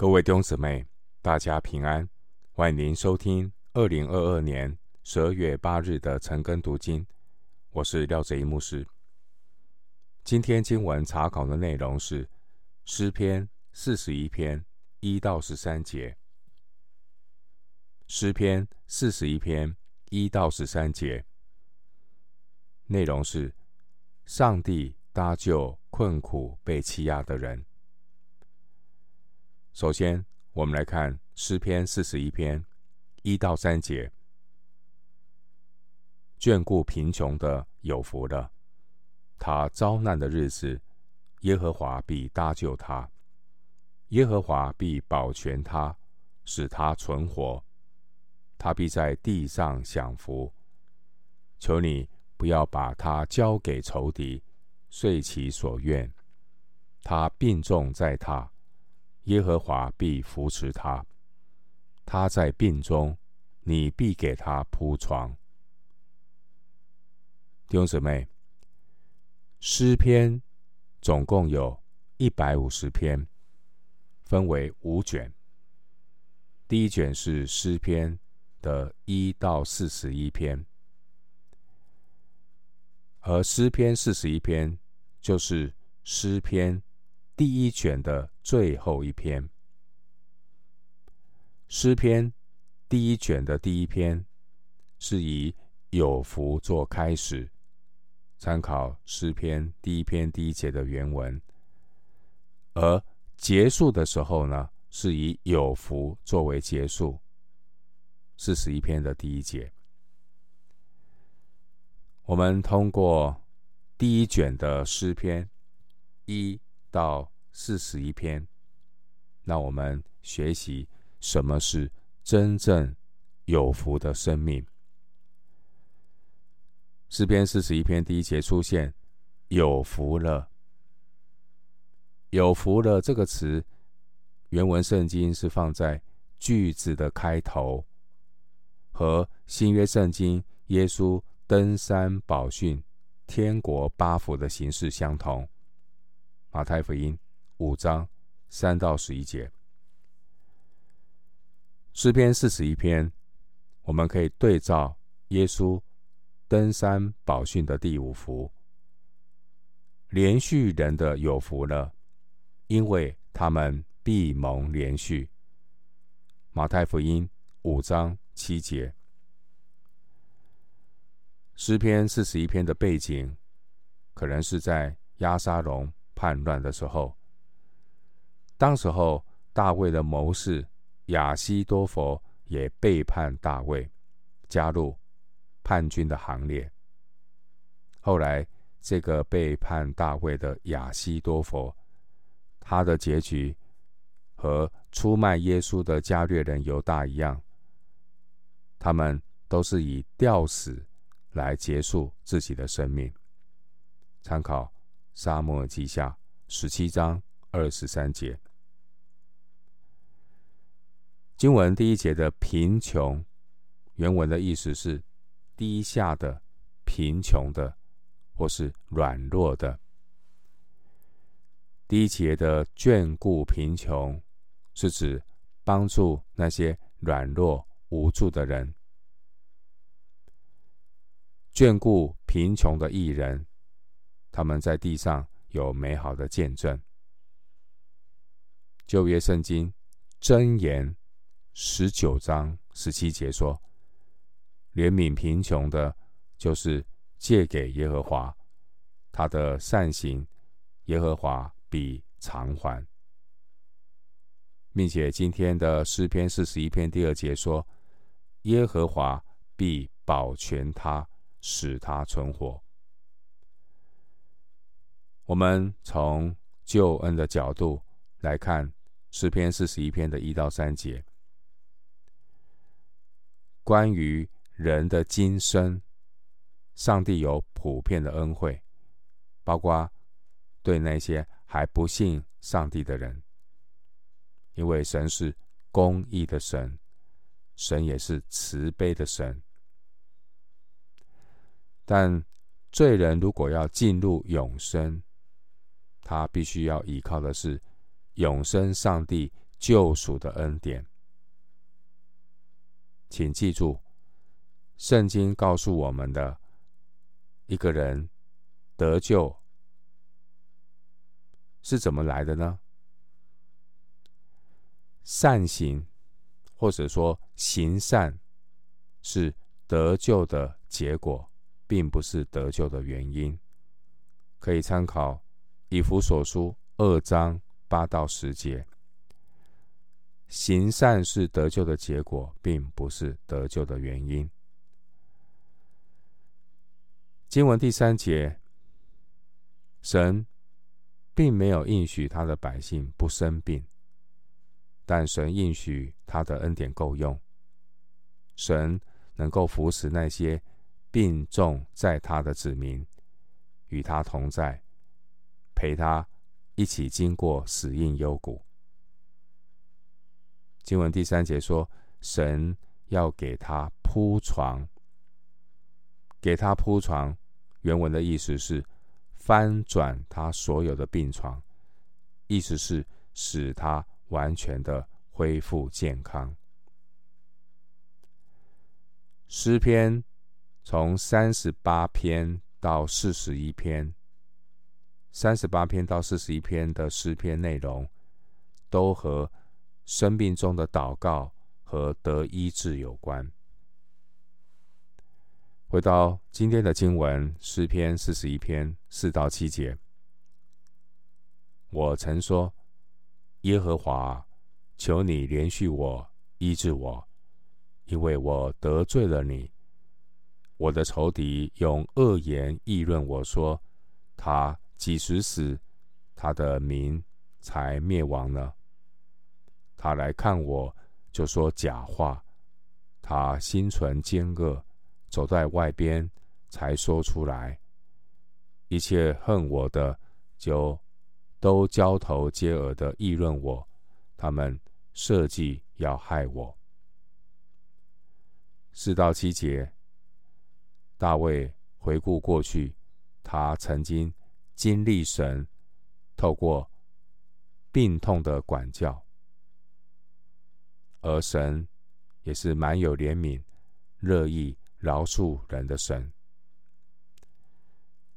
各位弟兄姊妹，大家平安！欢迎您收听二零二二年十二月八日的晨更读经。我是廖哲一牧师。今天经文查考的内容是诗篇四十一篇一到十三节。诗篇四十一篇一到十三节内容是上帝搭救困苦被欺压的人。首先，我们来看诗篇四十一篇一到三节：眷顾贫穷的有福了，他遭难的日子，耶和华必搭救他；耶和华必保全他，使他存活。他必在地上享福。求你不要把他交给仇敌，遂其所愿。他病重在榻。耶和华必扶持他，他在病中，你必给他铺床。弟兄姊妹，诗篇总共有一百五十篇，分为五卷。第一卷是诗篇的一到四十一篇，而诗篇四十一篇就是诗篇。第一卷的最后一篇，诗篇第一卷的第一篇是以有福做开始，参考诗篇第一篇第一节的原文，而结束的时候呢，是以有福作为结束，四十一篇的第一节。我们通过第一卷的诗篇一。到四十一篇，那我们学习什么是真正有福的生命。诗篇四十一篇第一节出现“有福了”，“有福了”这个词，原文圣经是放在句子的开头，和新约圣经耶稣登山宝训天国八福的形式相同。马太福音五章三到十一节，诗篇四十一篇，我们可以对照耶稣登山宝训的第五福：连续人的有福了，因为他们必蒙连续。马太福音五章七节，诗篇四十一篇的背景，可能是在押沙龙。叛乱的时候，当时候大卫的谋士亚西多弗也背叛大卫，加入叛军的行列。后来，这个背叛大卫的亚西多弗，他的结局和出卖耶稣的加略人犹大一样，他们都是以吊死来结束自己的生命。参考。沙漠记下十七章二十三节，经文第一节的贫穷，原文的意思是低下的、贫穷的，或是软弱的。第一节的眷顾贫穷，是指帮助那些软弱无助的人，眷顾贫穷的艺人。他们在地上有美好的见证。旧约圣经箴言十九章十七节说：“怜悯贫穷的，就是借给耶和华，他的善行，耶和华必偿还。”并且今天的诗篇四十一篇第二节说：“耶和华必保全他，使他存活。”我们从救恩的角度来看诗篇四十一篇的一到三节，关于人的今生，上帝有普遍的恩惠，包括对那些还不信上帝的人，因为神是公义的神，神也是慈悲的神，但罪人如果要进入永生，他必须要依靠的是永生上帝救赎的恩典。请记住，圣经告诉我们的一个人得救是怎么来的呢？善行，或者说行善，是得救的结果，并不是得救的原因。可以参考以弗所书二章八到十节。行善是得救的结果，并不是得救的原因。经文第三节，神并没有应许他的百姓不生病。但神应许他的恩典够用，神能够扶持那些病重在他的子民，与他同在，陪他一起经过死荫幽谷。经文第三节说，神要给他铺床，给他铺床。原文的意思是翻转他所有的病床，意思是使他。完全的恢复健康。诗篇从三十八篇到四十一篇，三十八篇到四十一篇的诗篇内容，都和生病中的祷告和得医治有关。回到今天的经文，诗篇四十一篇四到七节，我曾说。耶和华，求你怜恤我，医治我，因为我得罪了你。我的仇敌用恶言议论我说：“他几时死，他的民才灭亡呢？”他来看我，就说假话。他心存奸恶，走在外边，才说出来。一切恨我的，就。都交头接耳的议论我，他们设计要害我。四到七节，大卫回顾过去，他曾经经历神透过病痛的管教，而神也是蛮有怜悯、乐意饶恕人的神。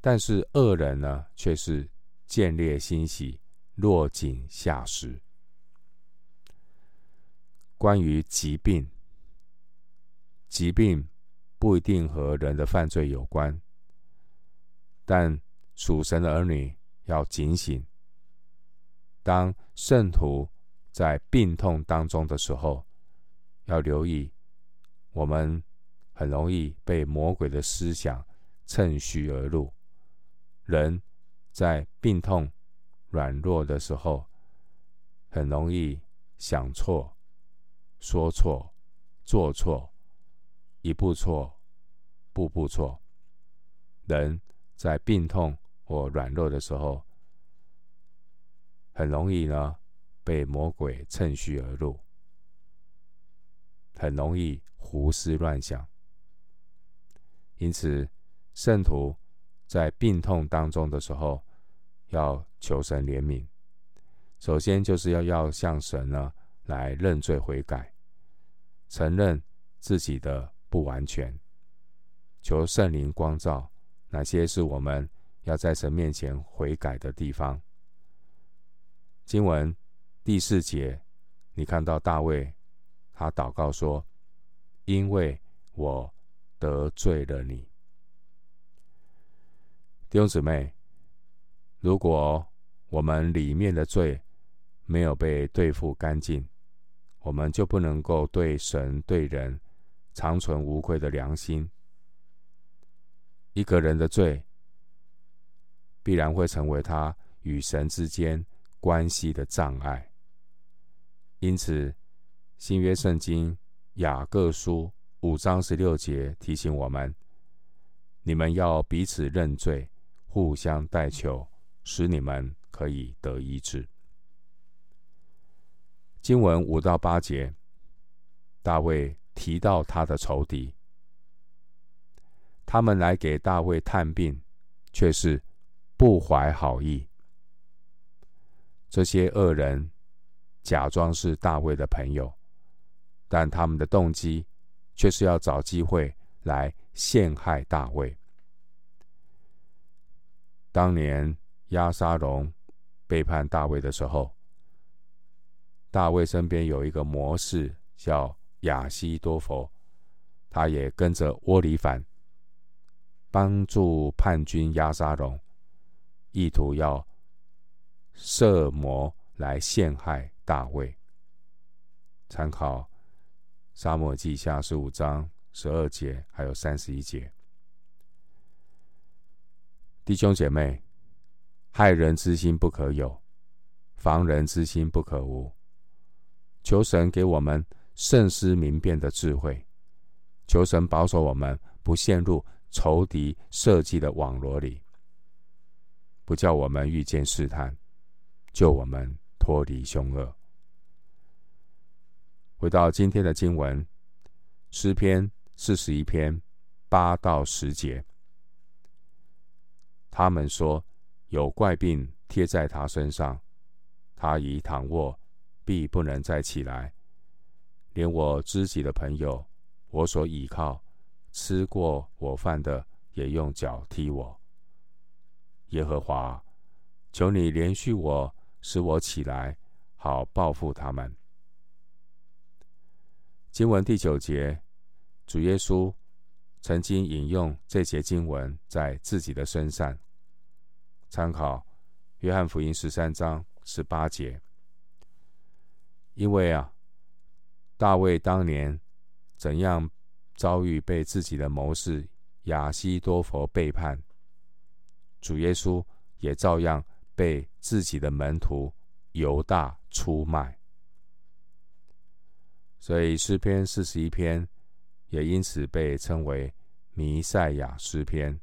但是恶人呢，却是。见猎心喜，落井下石。关于疾病，疾病不一定和人的犯罪有关，但属神的儿女要警醒。当圣徒在病痛当中的时候，要留意，我们很容易被魔鬼的思想趁虚而入，人。在病痛、软弱的时候，很容易想错、说错、做错，一步错，步步错。人在病痛或软弱的时候，很容易呢被魔鬼趁虚而入，很容易胡思乱想。因此，圣徒在病痛当中的时候，要求神怜悯，首先就是要要向神呢来认罪悔改，承认自己的不完全，求圣灵光照哪些是我们要在神面前悔改的地方。经文第四节，你看到大卫他祷告说：“因为我得罪了你。”弟兄姊妹。如果我们里面的罪没有被对付干净，我们就不能够对神对人长存无愧的良心。一个人的罪必然会成为他与神之间关系的障碍。因此，新约圣经雅各书五章十六节提醒我们：你们要彼此认罪，互相代求。使你们可以得医治。经文五到八节，大卫提到他的仇敌，他们来给大卫探病，却是不怀好意。这些恶人假装是大卫的朋友，但他们的动机却是要找机会来陷害大卫。当年押沙龙背叛大卫的时候，大卫身边有一个谋士叫亚希多弗，他也跟着窝里反，帮助叛军押沙龙，意图要设谋来陷害大卫。参考《沙漠记下》十五章十二节，还有三十一节。弟兄姐妹，害人之心不可有，防人之心不可无。求神给我们慎思明辨的智慧，求神保守我们不陷入仇敌设计的网罗里，不叫我们遇见试探，救我们脱离凶恶。回到今天的经文，诗篇四十一篇八到十节，他们说有怪病贴在他身上，他已躺卧。必不能再起来，连我知己的朋友，我所倚靠、吃过我饭的，也用脚踢我。耶和华，求你怜恤我，使我起来，好报复他们。经文第九节，主耶稣曾经引用这节经文在自己的身上，参考约翰福音十三章十八节。因为啊，大卫当年怎样遭遇被自己的谋士亚西多弗背叛，主耶稣也照样被自己的门徒犹大出卖。所以诗篇四十一篇也因此被称为弥赛亚诗篇，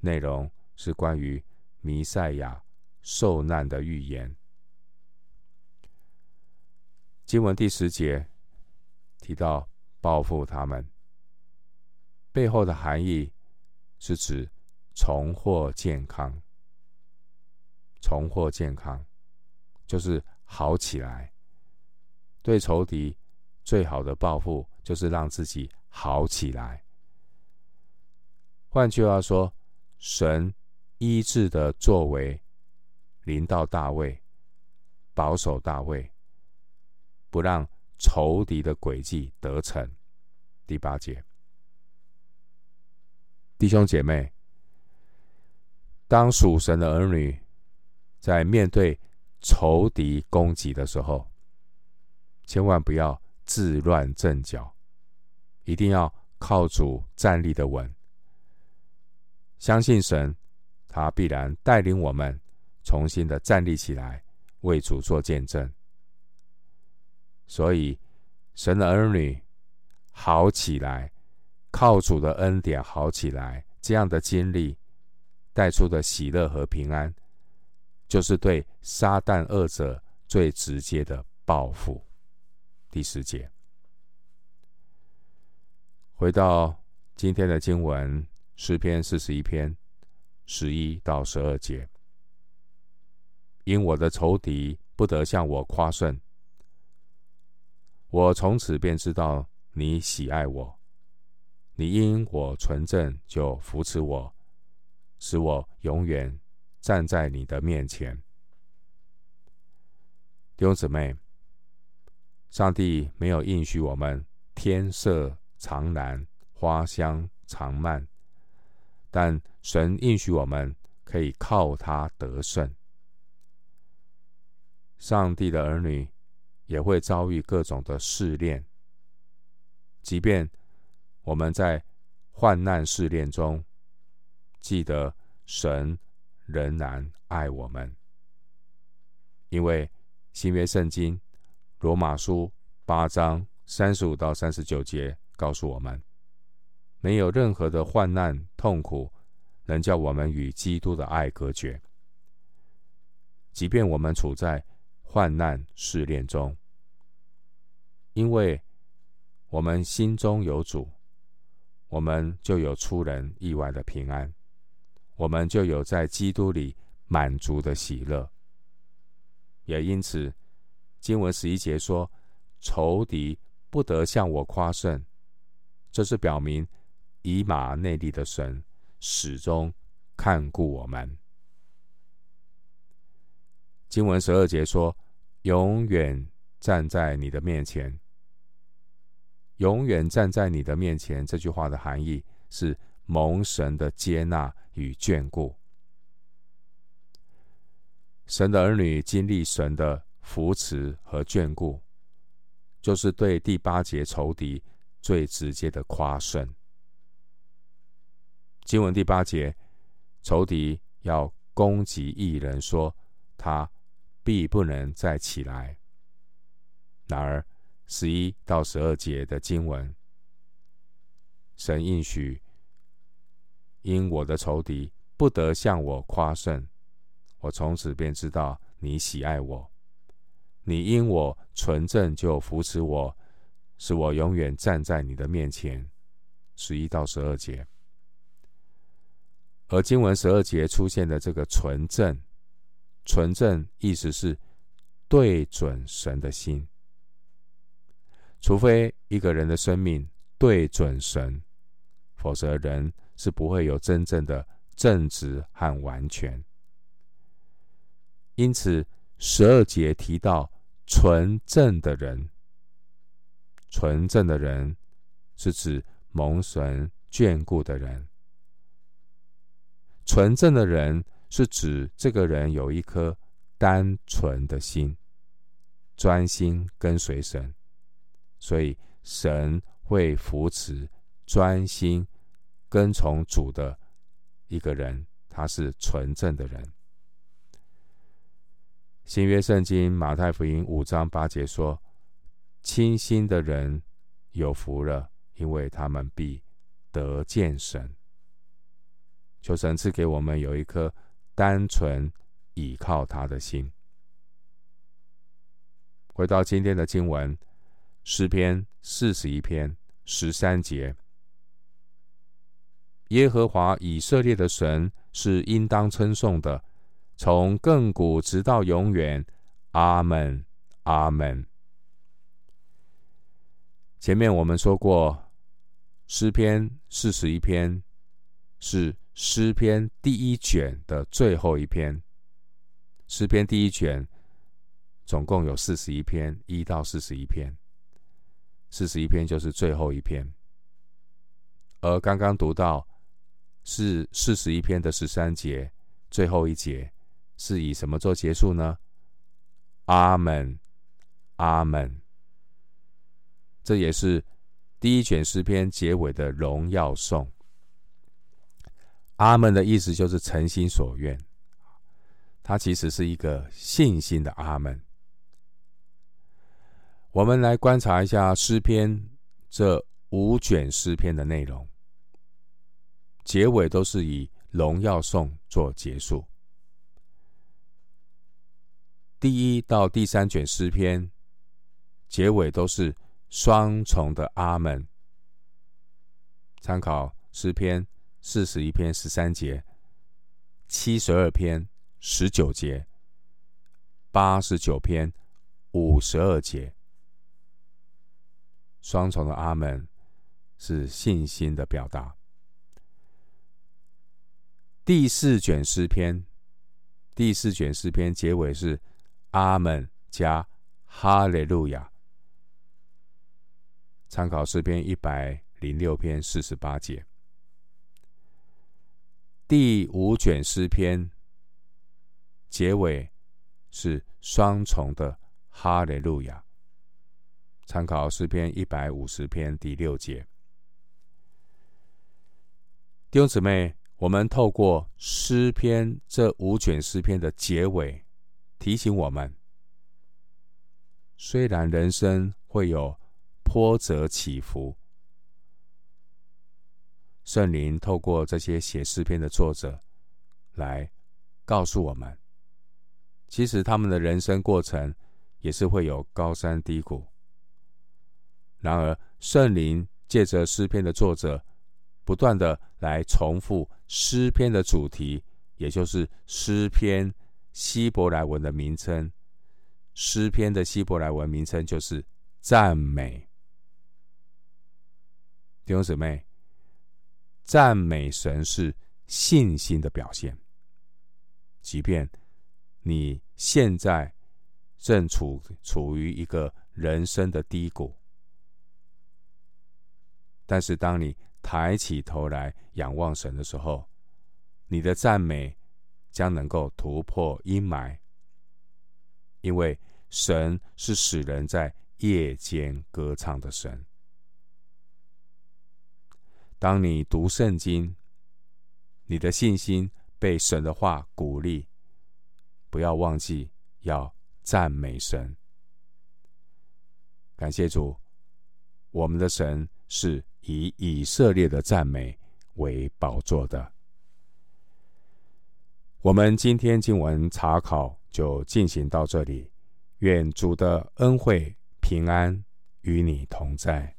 内容是关于弥赛亚受难的预言。经文第十节提到报复他们，背后的含义是指重获健康。重获健康就是好起来。对仇敌最好的报复就是让自己好起来。换句话说，神医治的作为临到大卫，保守大卫。不让仇敌的诡计得逞。第八节，弟兄姐妹，当属神的儿女在面对仇敌攻击的时候，千万不要自乱阵脚，一定要靠主站立的稳，相信神，他必然带领我们重新的站立起来，为主做见证。所以，神的儿女好起来，靠主的恩典好起来，这样的经历带出的喜乐和平安，就是对撒旦恶者最直接的报复。第十节，回到今天的经文，诗篇四十一篇十一到十二节，因我的仇敌不得向我夸胜。我从此便知道你喜爱我，你因我纯正就扶持我，使我永远站在你的面前。弟兄姊妹，上帝没有应许我们天色常蓝、花香常漫，但神应许我们可以靠他得胜。上帝的儿女。也会遭遇各种的试炼，即便我们在患难试炼中，记得神仍然爱我们，因为新约圣经罗马书八章三十五到三十九节告诉我们，没有任何的患难痛苦能叫我们与基督的爱隔绝，即便我们处在患难试炼中。因为我们心中有主，我们就有出人意外的平安，我们就有在基督里满足的喜乐。也因此，经文十一节说：“仇敌不得向我夸胜。”这是表明以马内利的神始终看顾我们。经文十二节说：“永远站在你的面前。”永远站在你的面前，这句话的含义是蒙神的接纳与眷顾。神的儿女经历神的扶持和眷顾，就是对第八节仇敌最直接的夸胜。经文第八节，仇敌要攻击义人，说他必不能再起来。然而，十一到十二节的经文，神应许，因我的仇敌不得向我夸胜，我从此便知道你喜爱我，你因我纯正就扶持我，使我永远站在你的面前。十一到十二节，而经文十二节出现的这个纯正，纯正意思是对准神的心。除非一个人的生命对准神，否则人是不会有真正的正直和完全。因此，十二节提到纯正的人，纯正的人是指蒙神眷顾的人。纯正的人是指这个人有一颗单纯的心，专心跟随神。所以，神会扶持专心跟从主的一个人，他是纯正的人。新约圣经马太福音五章八节说：“清心的人有福了，因为他们必得见神。”求神赐给我们有一颗单纯倚靠他的心。回到今天的经文。诗篇四十一篇十三节：耶和华以色列的神是应当称颂的，从亘古直到永远。阿门，阿门。前面我们说过，诗篇四十一篇是诗篇第一卷的最后一篇。诗篇第一卷总共有四十一篇，一到四十一篇。四十一篇就是最后一篇，而刚刚读到是四十一篇的十三节，最后一节是以什么做结束呢？阿门，阿门。这也是第一卷诗篇结尾的荣耀颂。阿门的意思就是诚心所愿，它其实是一个信心的阿门。我们来观察一下诗篇这五卷诗篇的内容，结尾都是以荣耀颂做结束。第一到第三卷诗篇结尾都是双重的阿门。参考诗篇四十一篇十三节、七十二篇十九节、八十九篇五十二节。双重的阿门是信心的表达。第四卷诗篇，第四卷诗篇结尾是阿门加哈利路亚。参考诗篇一百零六篇四十八节。第五卷诗篇结尾是双重的哈利路亚。参考诗篇一百五十篇第六节，弟兄姊妹，我们透过诗篇这五卷诗篇的结尾，提醒我们：虽然人生会有波折起伏，圣灵透过这些写诗篇的作者来告诉我们，其实他们的人生过程也是会有高山低谷。然而，圣灵借着诗篇的作者，不断的来重复诗篇的主题，也就是诗篇希伯来文的名称，诗篇的希伯来文名称就是赞美。弟兄姊妹，赞美神是信心的表现。即便你现在正处处于一个人生的低谷，但是当你抬起头来仰望神的时候，你的赞美将能够突破阴霾，因为神是使人在夜间歌唱的神。当你读圣经，你的信心被神的话鼓励，不要忘记要赞美神。感谢主，我们的神是以以色列的赞美为宝座的。我们今天经文查考就进行到这里，愿主的恩惠平安与你同在。